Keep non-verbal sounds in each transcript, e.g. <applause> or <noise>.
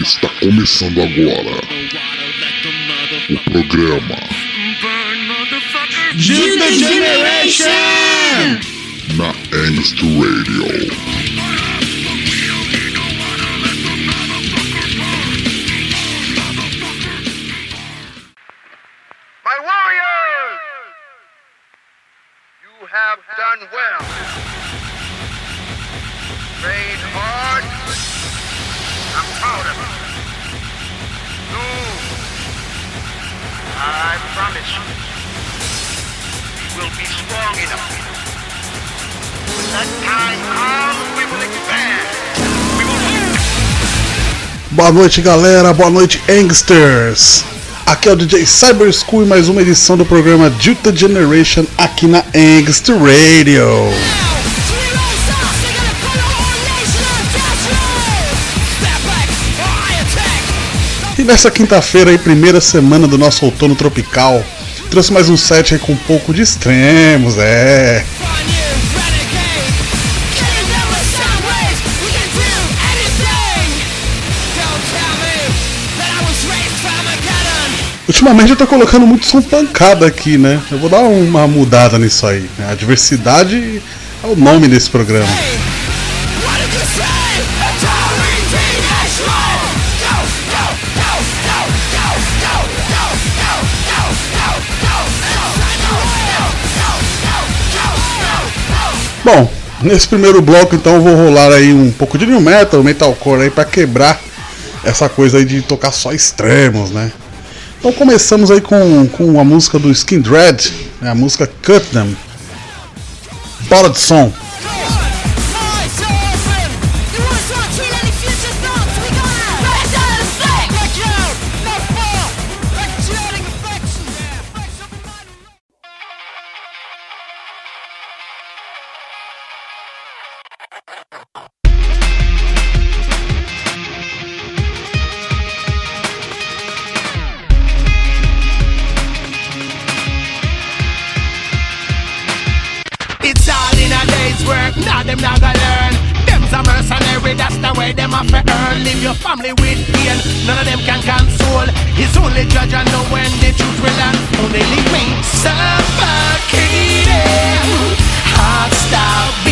Está começando agora o programa. Gina Generation! Na Angst Radio. Noite, galera. Boa noite, Angsters. Aqui é o DJ Cyber School e mais uma edição do programa the Generation aqui na Angst Radio. E nessa quinta-feira aí, primeira semana do nosso outono tropical, trouxe mais um set aí com um pouco de extremos, é. Ultimamente eu tô colocando muito som pancada aqui, né? Eu vou dar uma mudada nisso aí. Né? A diversidade é o nome desse programa. Bom, nesse primeiro bloco então eu vou rolar aí um pouco de new metal, metalcore aí pra quebrar essa coisa aí de tocar só extremos, né? Então começamos aí com, com a música do Skin Dread, né, a música Cut Them. Bora de som. Leave your family with pain, none of them can console. It's only judge and know when the truth will land. Only leave me suffocating. Heart stop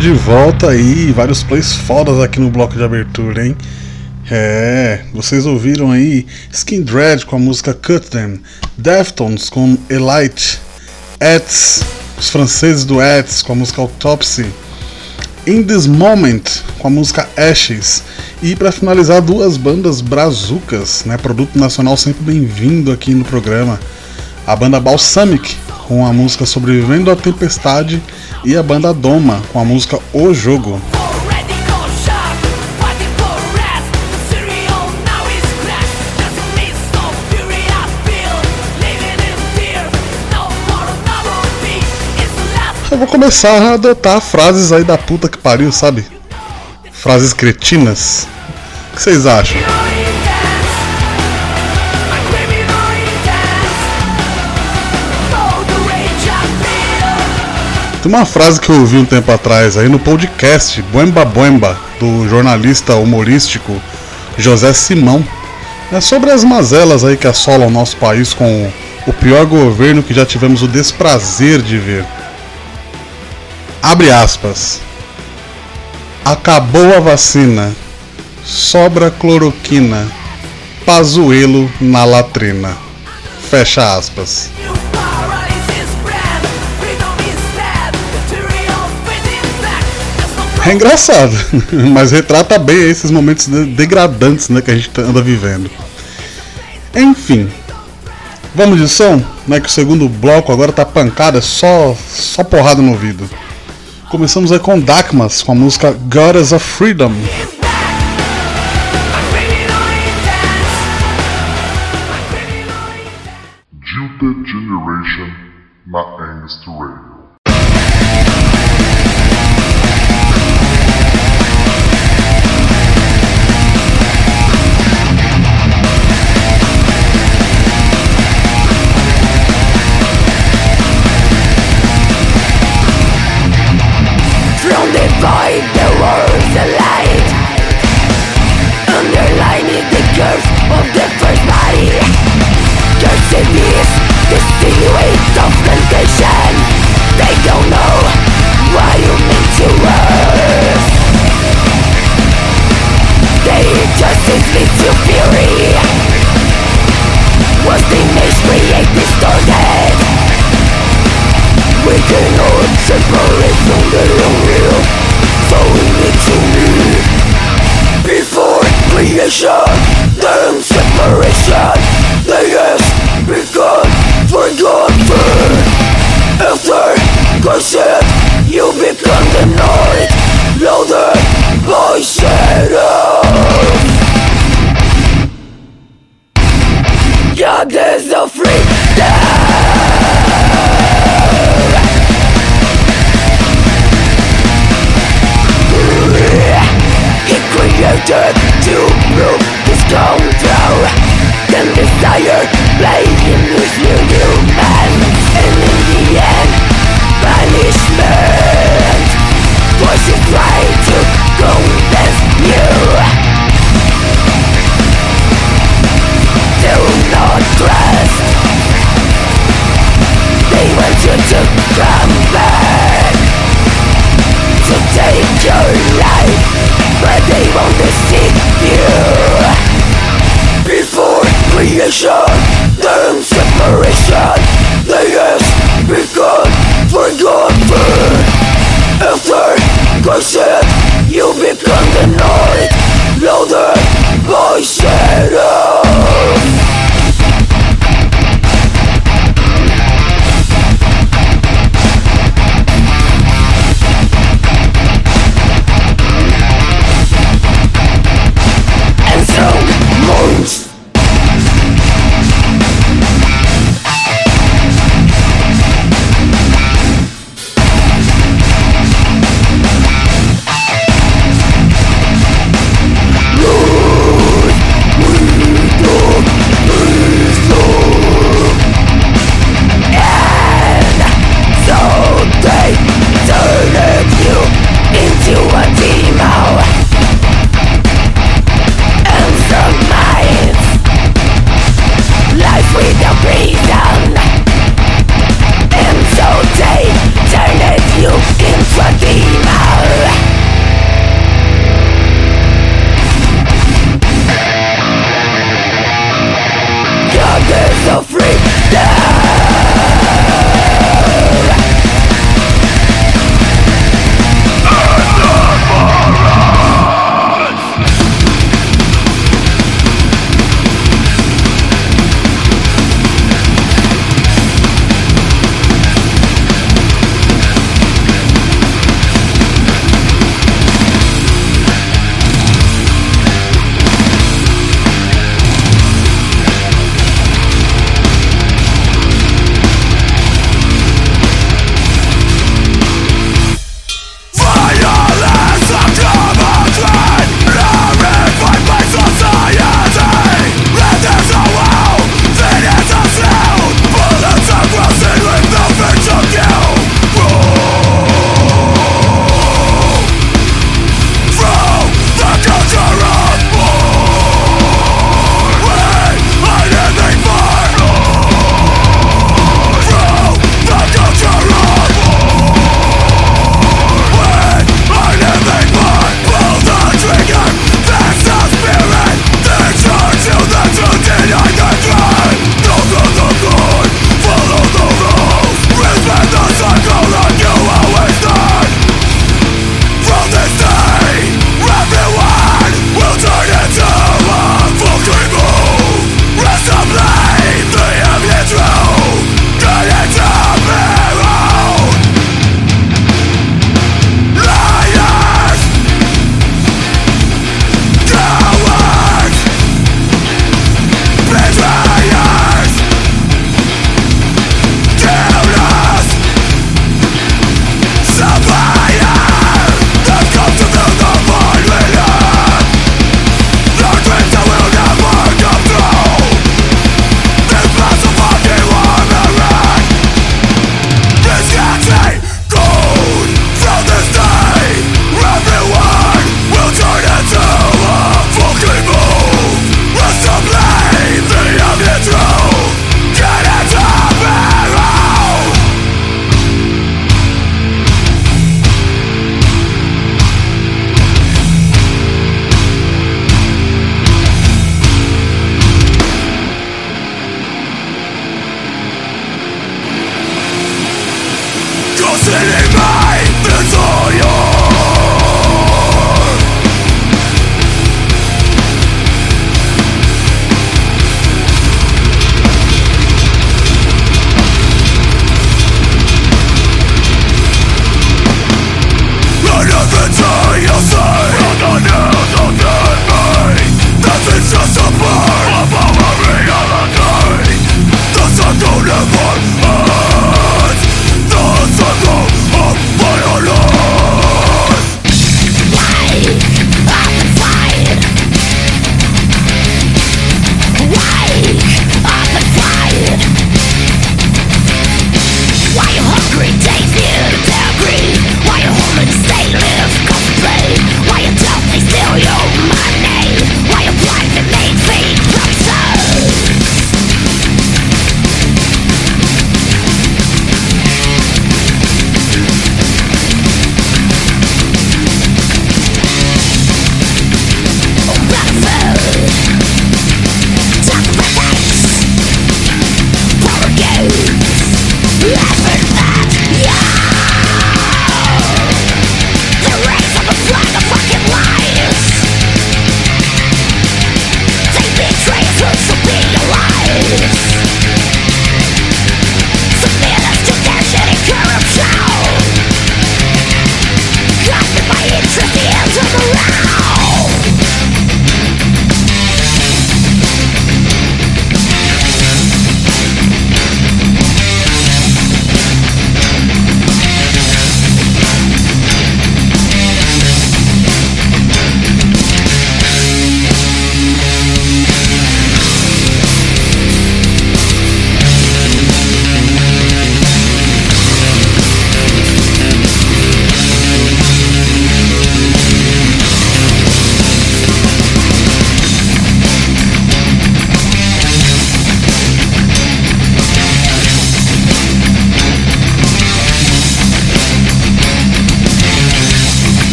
de volta aí, vários plays fodas aqui no bloco de abertura, hein? É, vocês ouviram aí Skin Dread com a música Cut Them, Deftones com Elite, Ets, os franceses do Ets com a música Autopsy, In This Moment com a música Ashes e para finalizar duas bandas brazucas, né, produto nacional sempre bem-vindo aqui no programa, a banda Balsamic com a música Sobrevivendo à Tempestade e a banda Doma com a música O Jogo. Eu vou começar a adotar frases aí da puta que pariu, sabe? Frases cretinas. O que vocês acham? Tem uma frase que eu ouvi um tempo atrás aí no podcast Boemba Boemba, do jornalista humorístico José Simão. É sobre as mazelas aí que assolam o nosso país com o pior governo que já tivemos o desprazer de ver. Abre aspas. Acabou a vacina. Sobra cloroquina. Pazuelo na latrina. Fecha aspas. É engraçado, <laughs> mas retrata bem esses momentos degradantes né, que a gente anda vivendo. Enfim, vamos de som, né? Que o segundo bloco agora tá pancada, é só, só porrada no ouvido. Começamos aí com Dakmas, com a música Goddess of Freedom. Jilted Generation na Angst Radio. Forgotten After cursed You become the night Louder voices of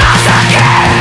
Cause again.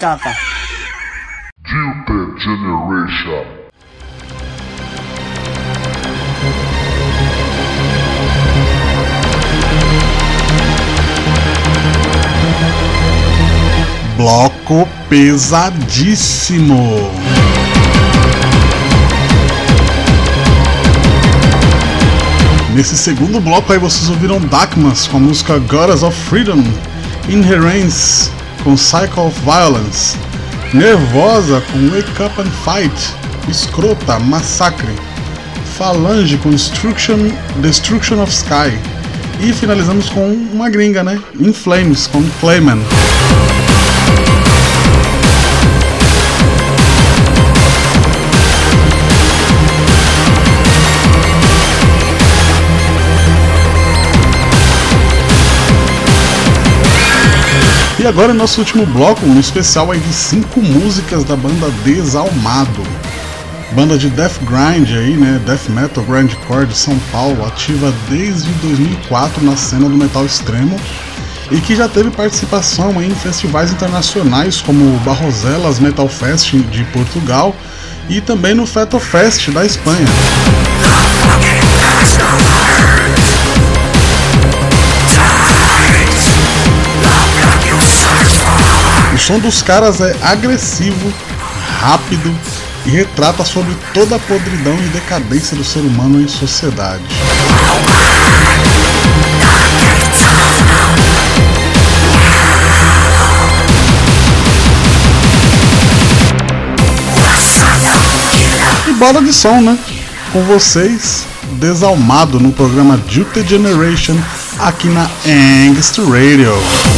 Baixa a batata. Guilty Generation. Bloco pesadíssimo. Nesse segundo bloco aí vocês ouviram Darkmas com a música Goddess of Freedom, Inherence com Cycle of Violence, Nervosa com Wake Up and Fight, Escrota, Massacre, Falange com Destruction, Destruction of Sky e finalizamos com uma gringa, né? In Flames com Clayman. E agora nosso último bloco, um especial aí de cinco músicas da banda Desalmado. Banda de death grind aí, né, death metal grindcore de São Paulo, ativa desde 2004 na cena do metal extremo e que já teve participação em festivais internacionais como o Barroselas Metal Fest de Portugal e também no Feto Fest da Espanha. Som dos caras é agressivo, rápido e retrata sobre toda a podridão e decadência do ser humano em sociedade. E bola de som, né? Com vocês, desalmado no programa Duty Generation aqui na Angst Radio.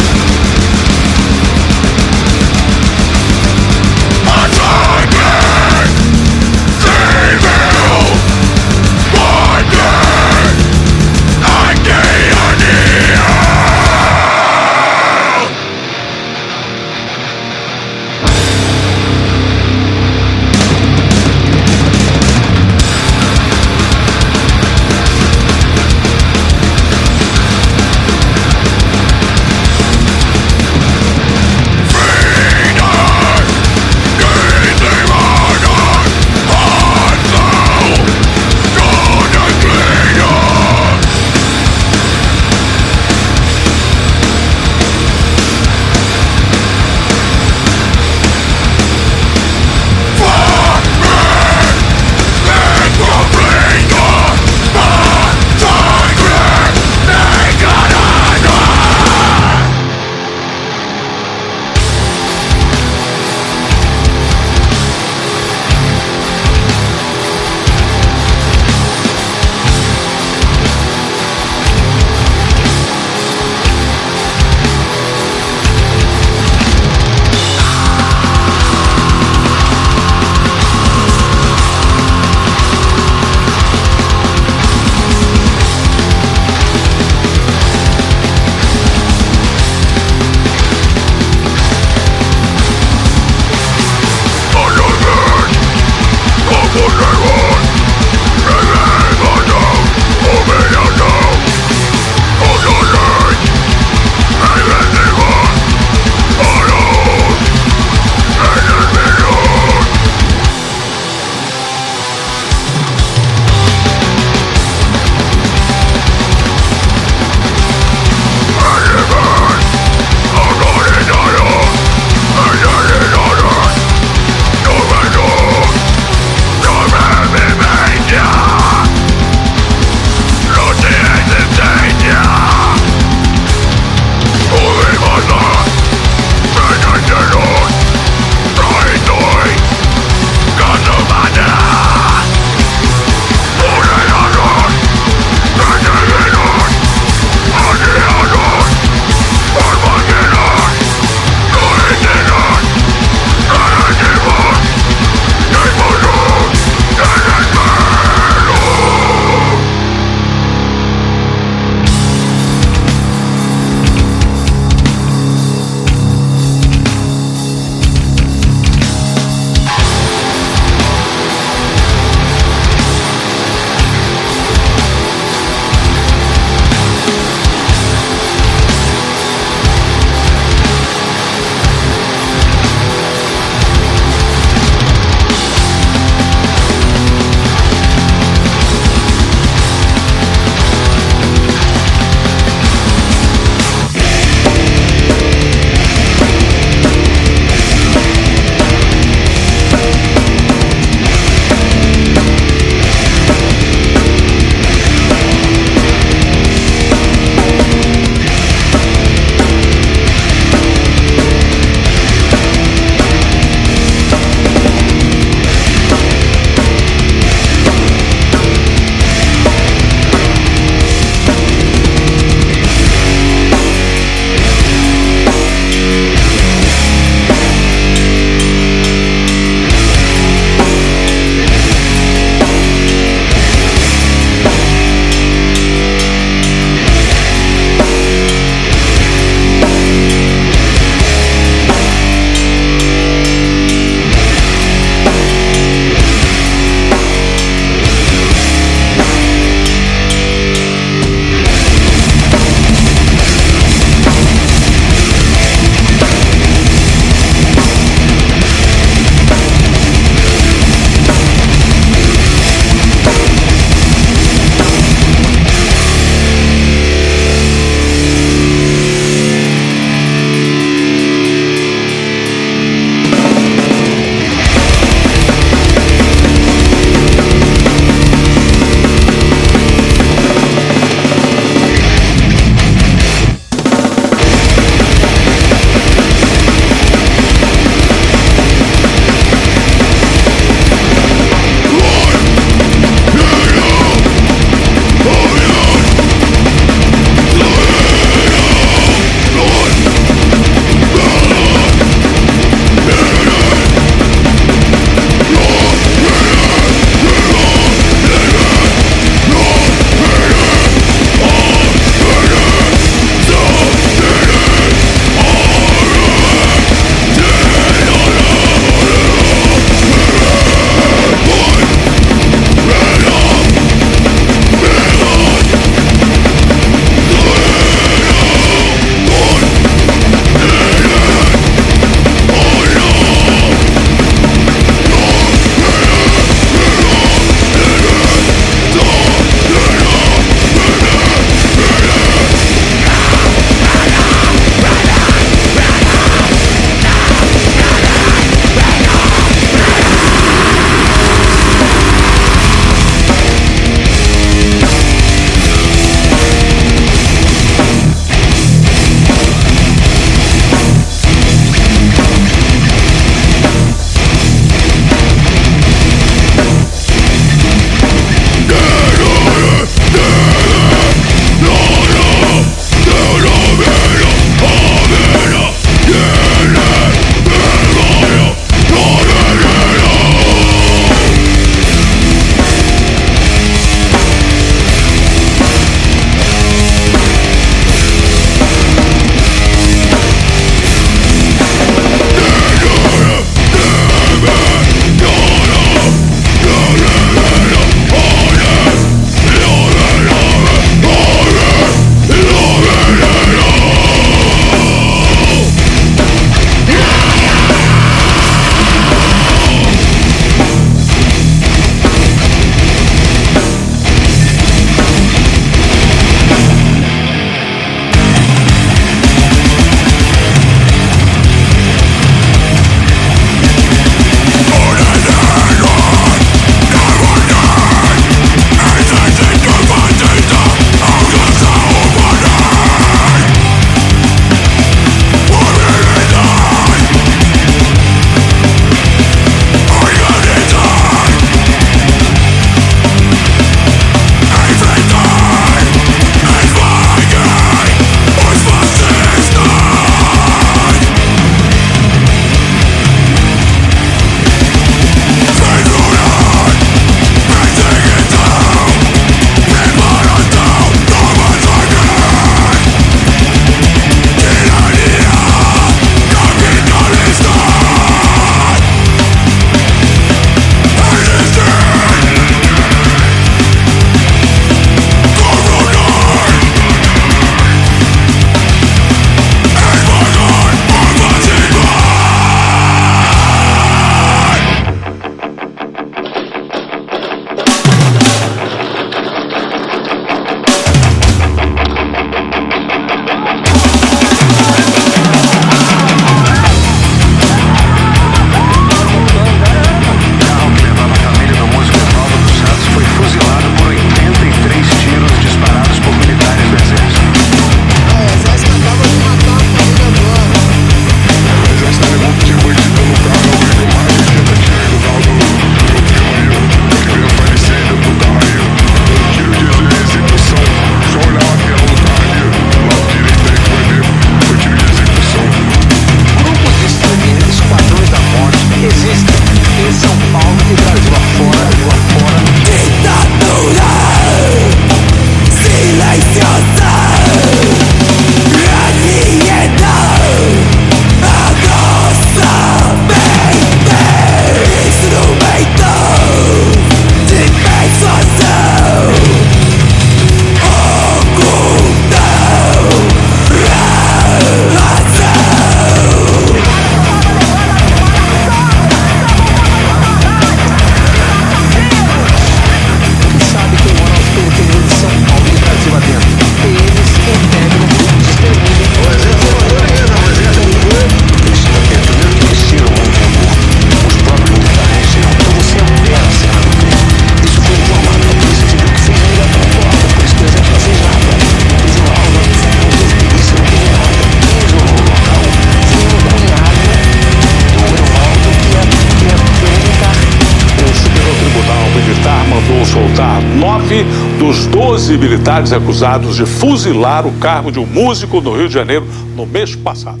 Dos 12 militares acusados de fuzilar o carro de um músico no Rio de Janeiro no mês passado.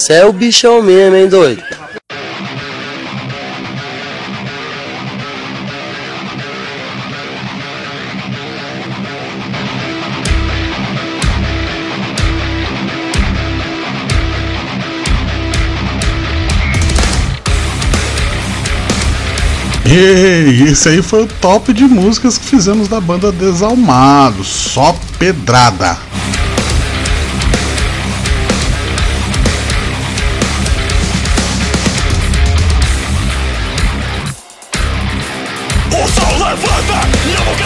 Você é o bichão mesmo, hein, doido? E esse aí foi o top de músicas que fizemos da banda Desalmado, só pedrada.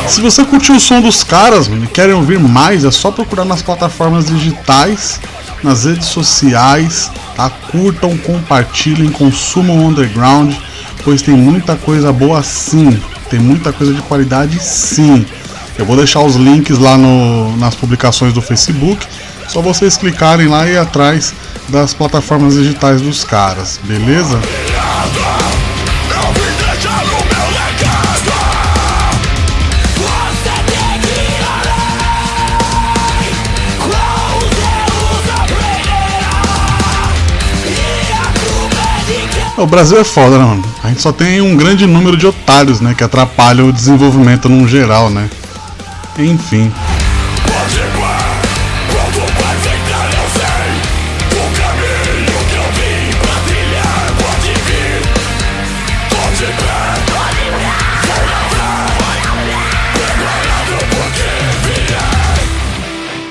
Se você curtiu o som dos caras mano, e querem ouvir mais, é só procurar nas plataformas digitais, nas redes sociais, tá? Curtam, compartilhem, consumam o underground, pois tem muita coisa boa sim, tem muita coisa de qualidade sim. Eu vou deixar os links lá no, nas publicações do Facebook, só vocês clicarem lá e ir atrás das plataformas digitais dos caras, beleza? O Brasil é foda, né, mano? Gente só tem um grande número de otários, né? Que atrapalham o desenvolvimento num geral, né? Enfim.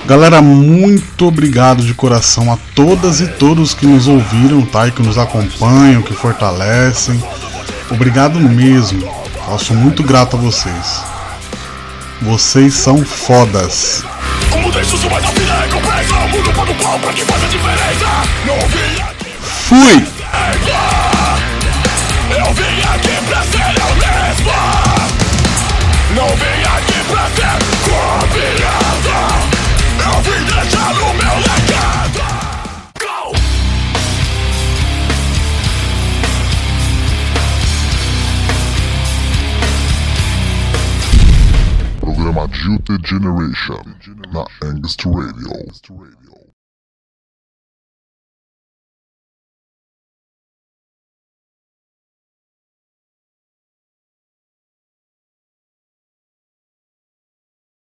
Galera, muito obrigado de coração a todas e todos que nos ouviram, tá? E que nos acompanham, que fortalecem. Obrigado mesmo. Eu sou muito grato a vocês. Vocês são fodas. Fui! Generation na Angst Radio.